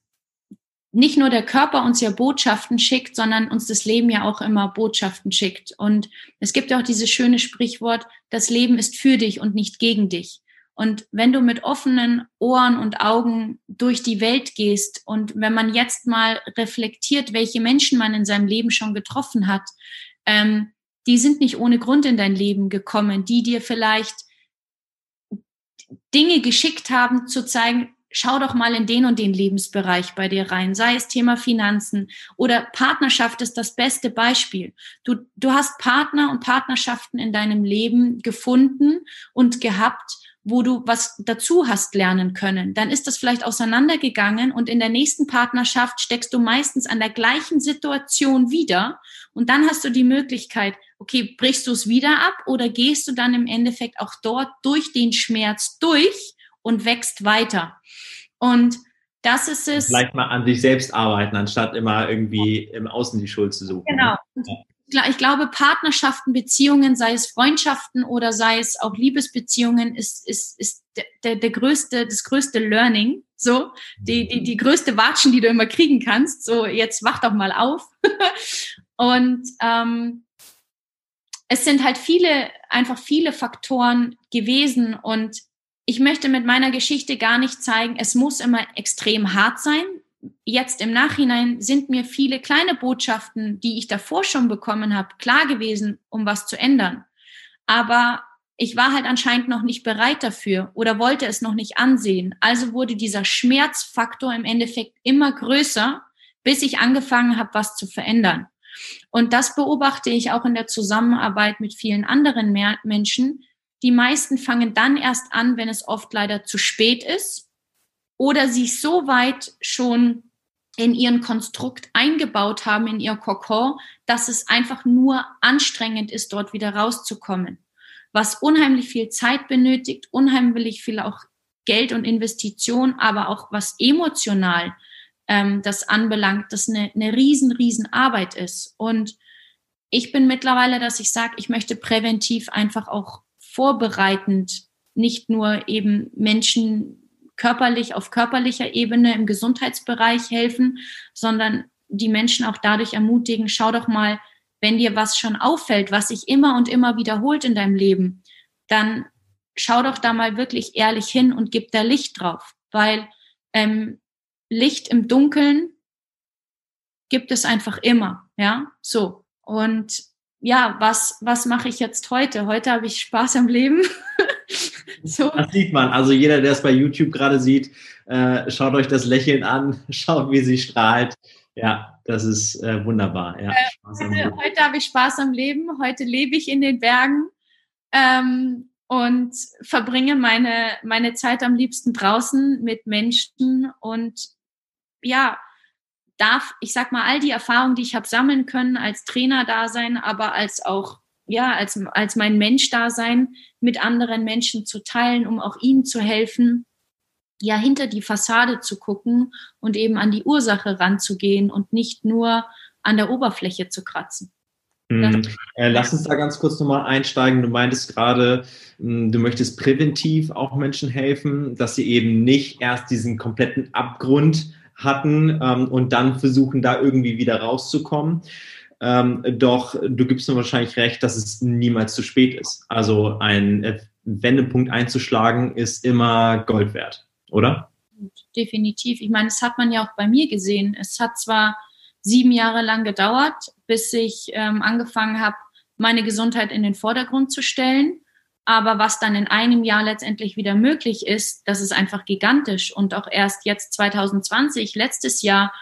nicht nur der Körper uns ja Botschaften schickt, sondern uns das Leben ja auch immer Botschaften schickt. Und es gibt ja auch dieses schöne Sprichwort, das Leben ist für dich und nicht gegen dich. Und wenn du mit offenen Ohren und Augen durch die Welt gehst und wenn man jetzt mal reflektiert, welche Menschen man in seinem Leben schon getroffen hat, ähm, die sind nicht ohne Grund in dein Leben gekommen, die dir vielleicht Dinge geschickt haben, zu zeigen, schau doch mal in den und den Lebensbereich bei dir rein, sei es Thema Finanzen oder Partnerschaft ist das beste Beispiel. Du, du hast Partner und Partnerschaften in deinem Leben gefunden und gehabt, wo du was dazu hast lernen können, dann ist das vielleicht auseinandergegangen und in der nächsten Partnerschaft steckst du meistens an der gleichen Situation wieder und dann hast du die Möglichkeit, okay, brichst du es wieder ab oder gehst du dann im Endeffekt auch dort durch den Schmerz durch und wächst weiter. Und das ist es. Vielleicht mal an sich selbst arbeiten, anstatt immer irgendwie im Außen die Schuld zu suchen. Genau. Ich glaube, Partnerschaften, Beziehungen, sei es Freundschaften oder sei es auch Liebesbeziehungen, ist, ist, ist der, der größte, das größte Learning. So, die, die, die größte Watschen, die du immer kriegen kannst. So, jetzt wach doch mal auf. *laughs* Und ähm, es sind halt viele, einfach viele Faktoren gewesen. Und ich möchte mit meiner Geschichte gar nicht zeigen, es muss immer extrem hart sein jetzt im Nachhinein sind mir viele kleine Botschaften, die ich davor schon bekommen habe, klar gewesen, um was zu ändern. Aber ich war halt anscheinend noch nicht bereit dafür oder wollte es noch nicht ansehen. Also wurde dieser Schmerzfaktor im Endeffekt immer größer, bis ich angefangen habe, was zu verändern. Und das beobachte ich auch in der Zusammenarbeit mit vielen anderen Menschen. Die meisten fangen dann erst an, wenn es oft leider zu spät ist oder sich so weit schon in ihren Konstrukt eingebaut haben, in ihr Kokon, dass es einfach nur anstrengend ist, dort wieder rauszukommen. Was unheimlich viel Zeit benötigt, unheimlich viel auch Geld und Investition, aber auch was emotional ähm, das anbelangt, das eine, eine riesen, riesen Arbeit ist. Und ich bin mittlerweile, dass ich sage, ich möchte präventiv einfach auch vorbereitend nicht nur eben Menschen körperlich auf körperlicher Ebene im Gesundheitsbereich helfen, sondern die Menschen auch dadurch ermutigen, schau doch mal, wenn dir was schon auffällt, was sich immer und immer wiederholt in deinem Leben, dann schau doch da mal wirklich ehrlich hin und gib da Licht drauf, weil ähm, Licht im Dunkeln gibt es einfach immer, ja, so. Und ja, was, was mache ich jetzt heute? Heute habe ich Spaß am Leben. *laughs* *laughs* so. Das sieht man. Also jeder, der es bei YouTube gerade sieht, äh, schaut euch das Lächeln an, *laughs* schaut, wie sie strahlt. Ja, das ist äh, wunderbar. Ja, äh, heute, habe ich Spaß am Leben. Heute lebe ich in den Bergen. Ähm, und verbringe meine, meine Zeit am liebsten draußen mit Menschen und ja, darf, ich sag mal, all die Erfahrungen, die ich habe sammeln können, als Trainer da sein, aber als auch, ja, als, als mein Mensch da sein, mit anderen Menschen zu teilen, um auch ihnen zu helfen, ja, hinter die Fassade zu gucken und eben an die Ursache ranzugehen und nicht nur an der Oberfläche zu kratzen. Mhm. Äh, lass uns da ganz kurz nochmal einsteigen. Du meintest gerade, hm, du möchtest präventiv auch Menschen helfen, dass sie eben nicht erst diesen kompletten Abgrund hatten ähm, und dann versuchen, da irgendwie wieder rauszukommen. Ähm, doch du gibst mir wahrscheinlich recht, dass es niemals zu spät ist. Also ein äh, Wendepunkt einzuschlagen ist immer Gold wert, oder? Definitiv. Ich meine, das hat man ja auch bei mir gesehen. Es hat zwar sieben Jahre lang gedauert, bis ich ähm, angefangen habe, meine Gesundheit in den Vordergrund zu stellen. Aber was dann in einem Jahr letztendlich wieder möglich ist, das ist einfach gigantisch. Und auch erst jetzt 2020, letztes Jahr,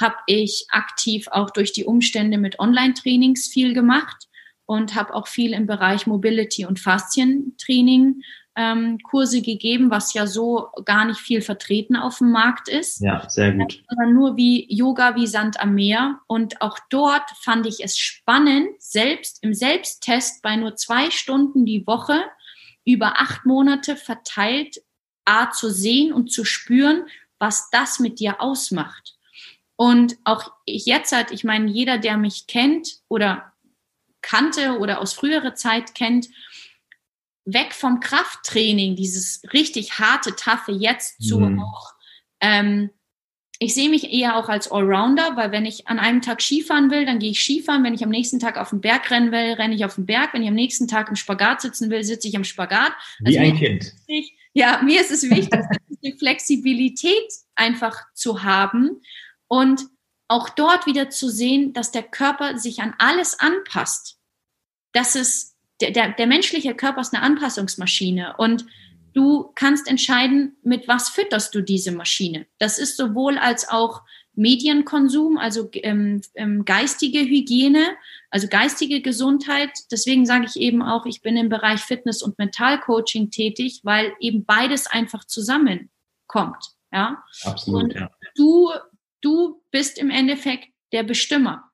habe ich aktiv auch durch die Umstände mit Online-Trainings viel gemacht und habe auch viel im Bereich Mobility und Faszientraining ähm, Kurse gegeben, was ja so gar nicht viel vertreten auf dem Markt ist. Ja, sehr gut. Sondern nur wie Yoga wie Sand am Meer. Und auch dort fand ich es spannend, selbst im Selbsttest bei nur zwei Stunden die Woche über acht Monate verteilt, A zu sehen und zu spüren, was das mit dir ausmacht. Und auch ich jetzt halt, ich meine, jeder, der mich kennt oder kannte oder aus früherer Zeit kennt, weg vom Krafttraining, dieses richtig harte, taffe jetzt zu mhm. auch, ähm, ich sehe mich eher auch als Allrounder, weil wenn ich an einem Tag Skifahren will, dann gehe ich Skifahren. Wenn ich am nächsten Tag auf den Berg rennen will, renne ich auf den Berg. Wenn ich am nächsten Tag im Spagat sitzen will, sitze ich am Spagat. Wie also ein Kind. Wichtig, ja, mir ist es wichtig, *laughs* die Flexibilität einfach zu haben und auch dort wieder zu sehen, dass der Körper sich an alles anpasst. Dass es der, der, der menschliche Körper ist eine Anpassungsmaschine und du kannst entscheiden, mit was fütterst du diese Maschine. Das ist sowohl als auch Medienkonsum, also ähm, ähm, geistige Hygiene, also geistige Gesundheit. Deswegen sage ich eben auch, ich bin im Bereich Fitness und Mentalcoaching tätig, weil eben beides einfach zusammenkommt. Ja, absolut. Und ja. Du, du bist im Endeffekt der Bestimmer.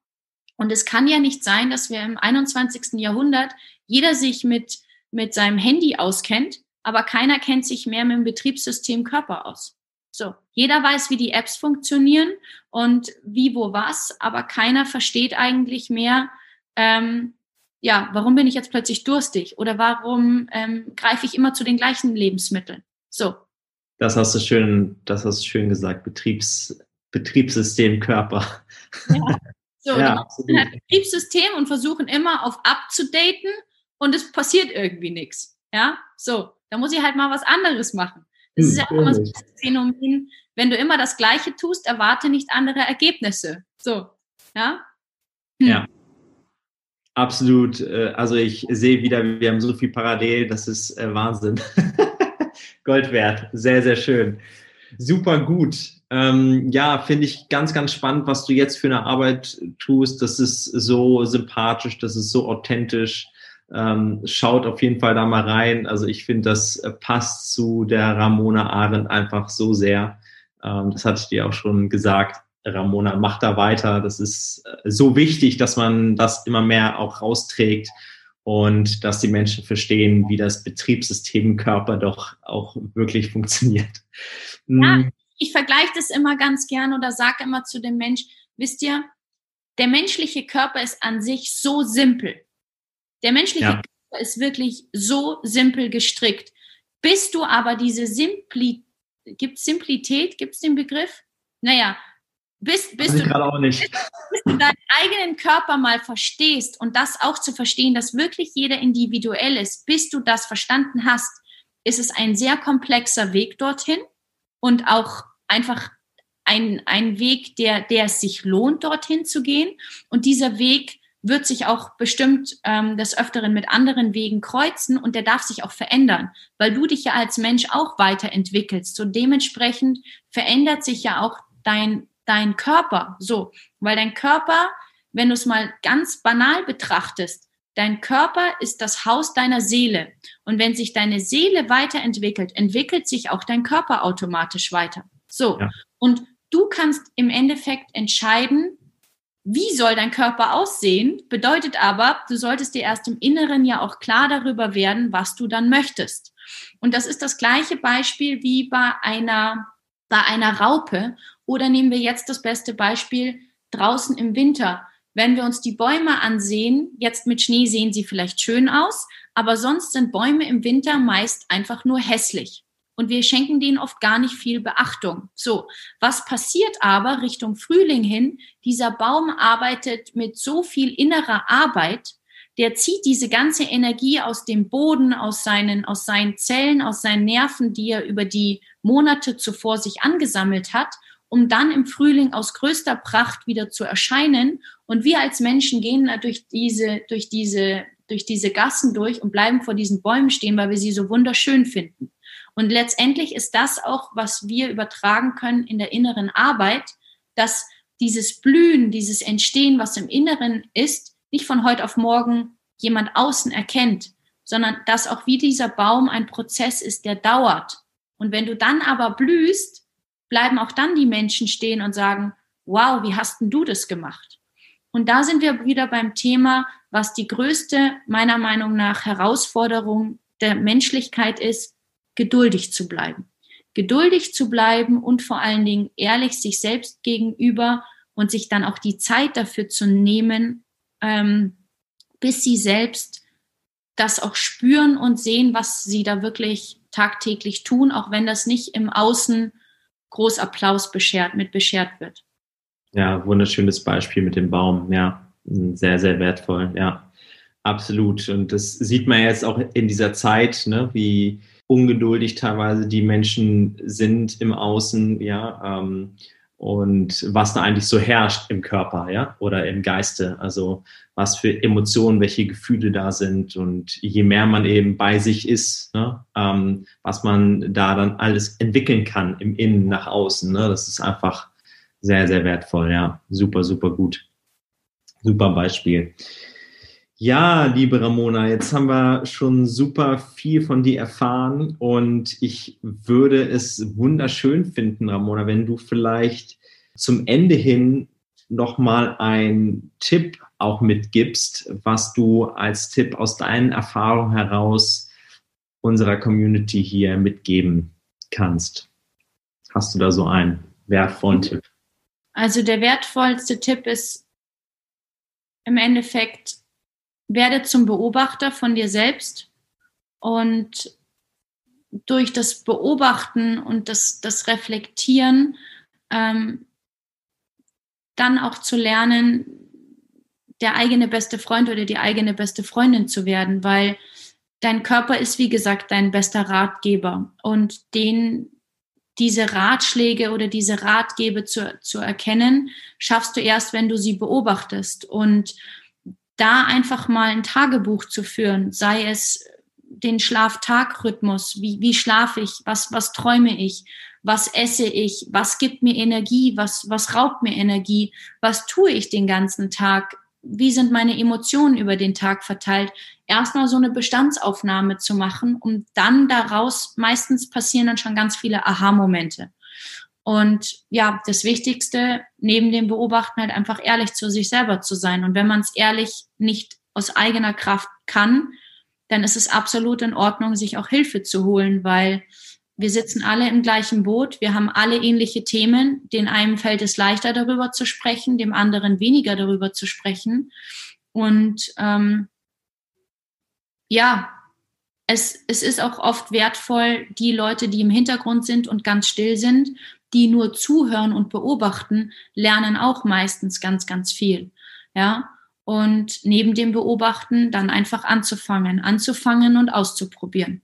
Und es kann ja nicht sein, dass wir im 21. Jahrhundert jeder sich mit, mit seinem Handy auskennt, aber keiner kennt sich mehr mit dem Betriebssystem Körper aus. So, jeder weiß, wie die Apps funktionieren und wie, wo, was, aber keiner versteht eigentlich mehr, ähm, ja, warum bin ich jetzt plötzlich durstig oder warum ähm, greife ich immer zu den gleichen Lebensmitteln? So. Das hast du schön, das hast du schön gesagt, Betriebs, Betriebssystem Körper. Ja. So, *laughs* ja. Halt Betriebssystem und versuchen immer auf abzudaten und es passiert irgendwie nichts. Ja, so, da muss ich halt mal was anderes machen. Das hm, ist ja auch immer so das Phänomen, wenn du immer das Gleiche tust, erwarte nicht andere Ergebnisse. So, ja. Hm. Ja. Absolut. Äh, also ich sehe wieder, wir haben so viel parallel, das ist äh, Wahnsinn. *laughs* Gold wert. Sehr, sehr schön. Super gut. Ähm, ja, finde ich ganz, ganz spannend, was du jetzt für eine Arbeit tust. Das ist so sympathisch, das ist so authentisch. Ähm, schaut auf jeden Fall da mal rein. Also ich finde, das äh, passt zu der Ramona Arendt einfach so sehr. Ähm, das hatte ich dir auch schon gesagt. Ramona, mach da weiter. Das ist äh, so wichtig, dass man das immer mehr auch rausträgt und dass die Menschen verstehen, wie das Betriebssystem Körper doch auch wirklich funktioniert. Ja, hm. ich vergleiche das immer ganz gern oder sage immer zu dem Mensch, wisst ihr, der menschliche Körper ist an sich so simpel. Der menschliche ja. Körper ist wirklich so simpel gestrickt. Bist du aber diese Simpli gibt Simplität, gibt es den Begriff? Naja, bis, bis, du, auch nicht. Bis, bis du deinen eigenen Körper mal verstehst und das auch zu verstehen, dass wirklich jeder individuell ist, bis du das verstanden hast, ist es ein sehr komplexer Weg dorthin und auch einfach ein, ein Weg, der, der es sich lohnt, dorthin zu gehen. Und dieser Weg wird sich auch bestimmt ähm, des Öfteren mit anderen Wegen kreuzen und der darf sich auch verändern, weil du dich ja als Mensch auch weiterentwickelst. So dementsprechend verändert sich ja auch dein, dein Körper so, weil dein Körper, wenn du es mal ganz banal betrachtest, dein Körper ist das Haus deiner Seele. Und wenn sich deine Seele weiterentwickelt, entwickelt sich auch dein Körper automatisch weiter. So. Ja. Und du kannst im Endeffekt entscheiden, wie soll dein Körper aussehen, bedeutet aber, du solltest dir erst im Inneren ja auch klar darüber werden, was du dann möchtest. Und das ist das gleiche Beispiel wie bei einer, bei einer Raupe. Oder nehmen wir jetzt das beste Beispiel draußen im Winter. Wenn wir uns die Bäume ansehen, jetzt mit Schnee sehen sie vielleicht schön aus, aber sonst sind Bäume im Winter meist einfach nur hässlich und wir schenken denen oft gar nicht viel Beachtung. So, was passiert aber Richtung Frühling hin? Dieser Baum arbeitet mit so viel innerer Arbeit, der zieht diese ganze Energie aus dem Boden, aus seinen, aus seinen Zellen, aus seinen Nerven, die er über die Monate zuvor sich angesammelt hat, um dann im Frühling aus größter Pracht wieder zu erscheinen. Und wir als Menschen gehen durch diese, durch diese, durch diese Gassen durch und bleiben vor diesen Bäumen stehen, weil wir sie so wunderschön finden. Und letztendlich ist das auch, was wir übertragen können in der inneren Arbeit, dass dieses Blühen, dieses Entstehen, was im Inneren ist, nicht von heute auf morgen jemand außen erkennt, sondern dass auch wie dieser Baum ein Prozess ist, der dauert. Und wenn du dann aber blühst, bleiben auch dann die Menschen stehen und sagen, wow, wie hast denn du das gemacht? Und da sind wir wieder beim Thema, was die größte, meiner Meinung nach, Herausforderung der Menschlichkeit ist, geduldig zu bleiben. Geduldig zu bleiben und vor allen Dingen ehrlich sich selbst gegenüber und sich dann auch die Zeit dafür zu nehmen, ähm, bis sie selbst das auch spüren und sehen, was sie da wirklich tagtäglich tun, auch wenn das nicht im Außen groß Applaus beschert, mit beschert wird. Ja, wunderschönes Beispiel mit dem Baum. Ja, sehr, sehr wertvoll. Ja, absolut. Und das sieht man jetzt auch in dieser Zeit, ne, wie ungeduldig teilweise die Menschen sind im Außen, ja, ähm, und was da eigentlich so herrscht im Körper, ja, oder im Geiste, also was für Emotionen, welche Gefühle da sind. Und je mehr man eben bei sich ist, ne, ähm, was man da dann alles entwickeln kann im Innen nach außen, ne, das ist einfach sehr, sehr wertvoll, ja, super, super gut, super Beispiel. Ja, liebe Ramona, jetzt haben wir schon super viel von dir erfahren und ich würde es wunderschön finden, Ramona, wenn du vielleicht zum Ende hin nochmal einen Tipp auch mitgibst, was du als Tipp aus deinen Erfahrungen heraus unserer Community hier mitgeben kannst. Hast du da so einen wertvollen Tipp? Also der wertvollste Tipp ist im Endeffekt, werde zum Beobachter von dir selbst und durch das Beobachten und das, das Reflektieren ähm, dann auch zu lernen, der eigene beste Freund oder die eigene beste Freundin zu werden, weil dein Körper ist, wie gesagt, dein bester Ratgeber und den diese Ratschläge oder diese Ratgeber zu, zu erkennen, schaffst du erst, wenn du sie beobachtest. Und da einfach mal ein Tagebuch zu führen, sei es den Schlaf-Tag-Rhythmus, wie, wie schlafe ich, was, was träume ich, was esse ich, was gibt mir Energie, was, was raubt mir Energie, was tue ich den ganzen Tag, wie sind meine Emotionen über den Tag verteilt. Erstmal so eine Bestandsaufnahme zu machen, um dann daraus, meistens passieren dann schon ganz viele Aha-Momente. Und ja, das Wichtigste neben dem Beobachten halt einfach ehrlich zu sich selber zu sein. Und wenn man es ehrlich nicht aus eigener Kraft kann, dann ist es absolut in Ordnung, sich auch Hilfe zu holen, weil wir sitzen alle im gleichen Boot, wir haben alle ähnliche Themen. Den einen fällt es leichter darüber zu sprechen, dem anderen weniger darüber zu sprechen. Und ähm, ja, es, es ist auch oft wertvoll, die Leute, die im Hintergrund sind und ganz still sind, die nur zuhören und beobachten, lernen auch meistens ganz, ganz viel. Ja, und neben dem Beobachten dann einfach anzufangen, anzufangen und auszuprobieren.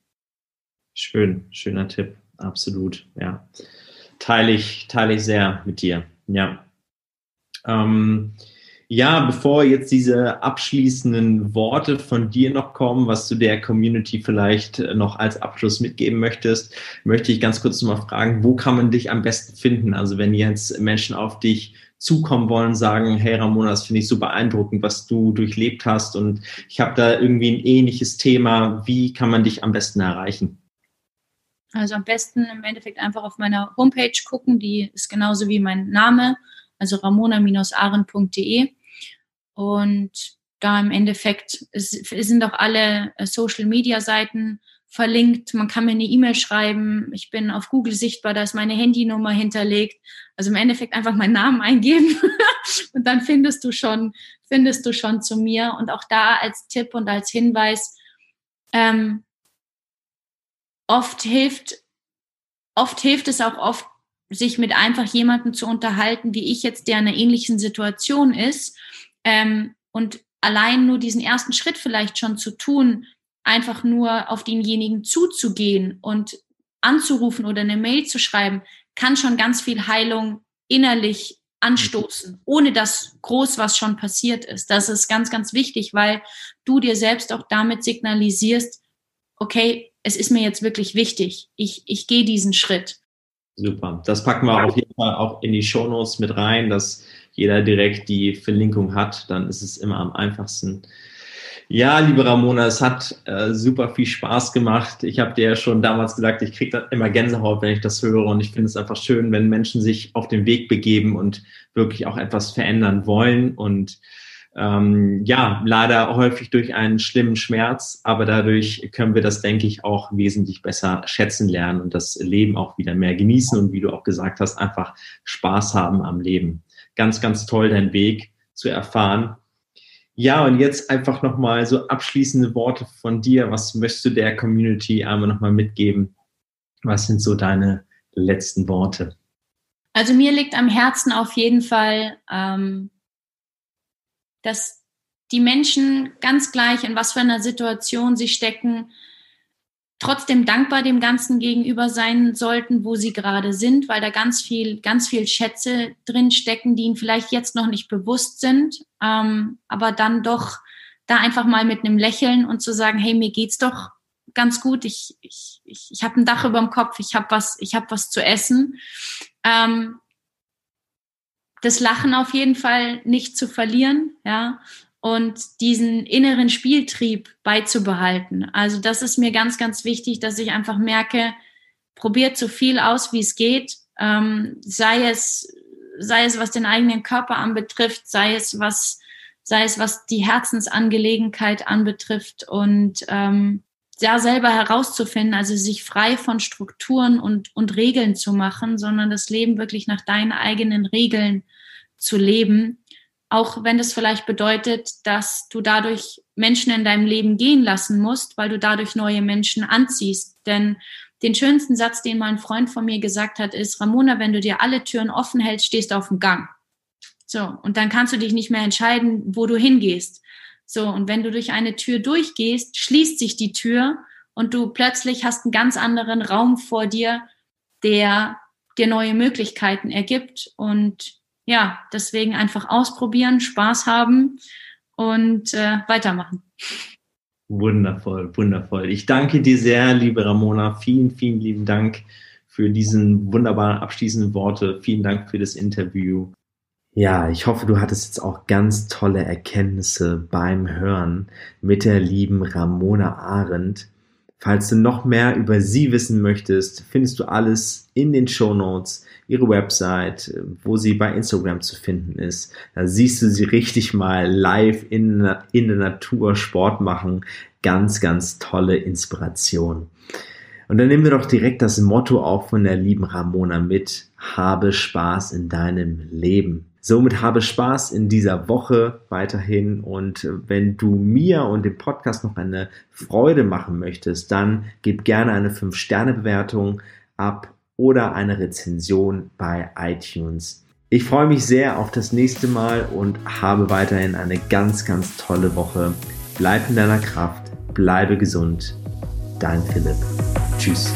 Schön, schöner Tipp, absolut, ja. Teile ich, teile ich sehr mit dir, ja. Ähm, ja, bevor jetzt diese abschließenden Worte von dir noch kommen, was du der Community vielleicht noch als Abschluss mitgeben möchtest, möchte ich ganz kurz nochmal fragen, wo kann man dich am besten finden? Also wenn jetzt Menschen auf dich zukommen wollen, sagen, hey Ramona, das finde ich so beeindruckend, was du durchlebt hast und ich habe da irgendwie ein ähnliches Thema. Wie kann man dich am besten erreichen? Also am besten im Endeffekt einfach auf meiner Homepage gucken, die ist genauso wie mein Name, also ramona-aren.de. Und da im Endeffekt es, sind auch alle äh, Social-Media-Seiten verlinkt. Man kann mir eine E-Mail schreiben. Ich bin auf Google sichtbar, da ist meine Handynummer hinterlegt. Also im Endeffekt einfach meinen Namen *laughs* eingeben und dann findest du schon, findest du schon zu mir. Und auch da als Tipp und als Hinweis, ähm, oft hilft, oft hilft es auch oft, sich mit einfach jemandem zu unterhalten, wie ich jetzt, der in einer ähnlichen Situation ist. Ähm, und allein nur diesen ersten Schritt vielleicht schon zu tun, einfach nur auf denjenigen zuzugehen und anzurufen oder eine Mail zu schreiben, kann schon ganz viel Heilung innerlich anstoßen, ohne dass groß was schon passiert ist. Das ist ganz, ganz wichtig, weil du dir selbst auch damit signalisierst, okay, es ist mir jetzt wirklich wichtig. Ich, ich gehe diesen Schritt. Super. Das packen wir auf jeden Fall auch in die Shownotes mit rein, dass jeder direkt die Verlinkung hat. Dann ist es immer am einfachsten. Ja, liebe Ramona, es hat äh, super viel Spaß gemacht. Ich habe dir ja schon damals gesagt, ich kriege immer Gänsehaut, wenn ich das höre. Und ich finde es einfach schön, wenn Menschen sich auf den Weg begeben und wirklich auch etwas verändern wollen. Und ähm, ja, leider häufig durch einen schlimmen Schmerz, aber dadurch können wir das, denke ich, auch wesentlich besser schätzen lernen und das Leben auch wieder mehr genießen und wie du auch gesagt hast, einfach Spaß haben am Leben. Ganz, ganz toll, dein Weg zu erfahren. Ja, und jetzt einfach nochmal so abschließende Worte von dir. Was möchtest du der Community einmal nochmal mitgeben? Was sind so deine letzten Worte? Also mir liegt am Herzen auf jeden Fall, ähm, dass die Menschen ganz gleich in was für einer Situation sie stecken, trotzdem dankbar dem Ganzen gegenüber sein sollten, wo sie gerade sind, weil da ganz viel, ganz viel Schätze drin stecken, die ihnen vielleicht jetzt noch nicht bewusst sind, ähm, aber dann doch da einfach mal mit einem Lächeln und zu sagen, hey, mir geht's doch ganz gut, ich, ich, ich, ich habe ein Dach über dem Kopf, ich habe was, ich habe was zu essen. Ähm, das Lachen auf jeden Fall nicht zu verlieren, ja, und diesen inneren Spieltrieb beizubehalten. Also das ist mir ganz, ganz wichtig, dass ich einfach merke, probiert so viel aus, wie es geht, ähm, sei es, sei es was den eigenen Körper anbetrifft, sei es was, sei es was die Herzensangelegenheit anbetrifft und ähm, ja selber herauszufinden, also sich frei von Strukturen und, und Regeln zu machen, sondern das Leben wirklich nach deinen eigenen Regeln zu leben auch wenn das vielleicht bedeutet, dass du dadurch Menschen in deinem Leben gehen lassen musst, weil du dadurch neue Menschen anziehst. Denn den schönsten Satz, den mein Freund von mir gesagt hat, ist, Ramona, wenn du dir alle Türen offen hältst, stehst du auf dem Gang. So, und dann kannst du dich nicht mehr entscheiden, wo du hingehst. So, und wenn du durch eine Tür durchgehst, schließt sich die Tür und du plötzlich hast einen ganz anderen Raum vor dir, der dir neue Möglichkeiten ergibt. Und ja, deswegen einfach ausprobieren, Spaß haben und äh, weitermachen. Wundervoll, wundervoll. Ich danke dir sehr, liebe Ramona. Vielen, vielen lieben Dank für diesen wunderbaren abschließenden Worte. Vielen Dank für das Interview. Ja, ich hoffe, du hattest jetzt auch ganz tolle Erkenntnisse beim Hören mit der lieben Ramona Arendt. Falls du noch mehr über sie wissen möchtest, findest du alles in den Show Notes, ihre Website, wo sie bei Instagram zu finden ist. Da siehst du sie richtig mal live in, in der Natur Sport machen. Ganz, ganz tolle Inspiration. Und dann nehmen wir doch direkt das Motto auch von der lieben Ramona mit. Habe Spaß in deinem Leben. Somit habe Spaß in dieser Woche weiterhin und wenn du mir und dem Podcast noch eine Freude machen möchtest, dann gib gerne eine 5-Sterne-Bewertung ab oder eine Rezension bei iTunes. Ich freue mich sehr auf das nächste Mal und habe weiterhin eine ganz, ganz tolle Woche. Bleib in deiner Kraft, bleibe gesund. Dein Philipp. Tschüss.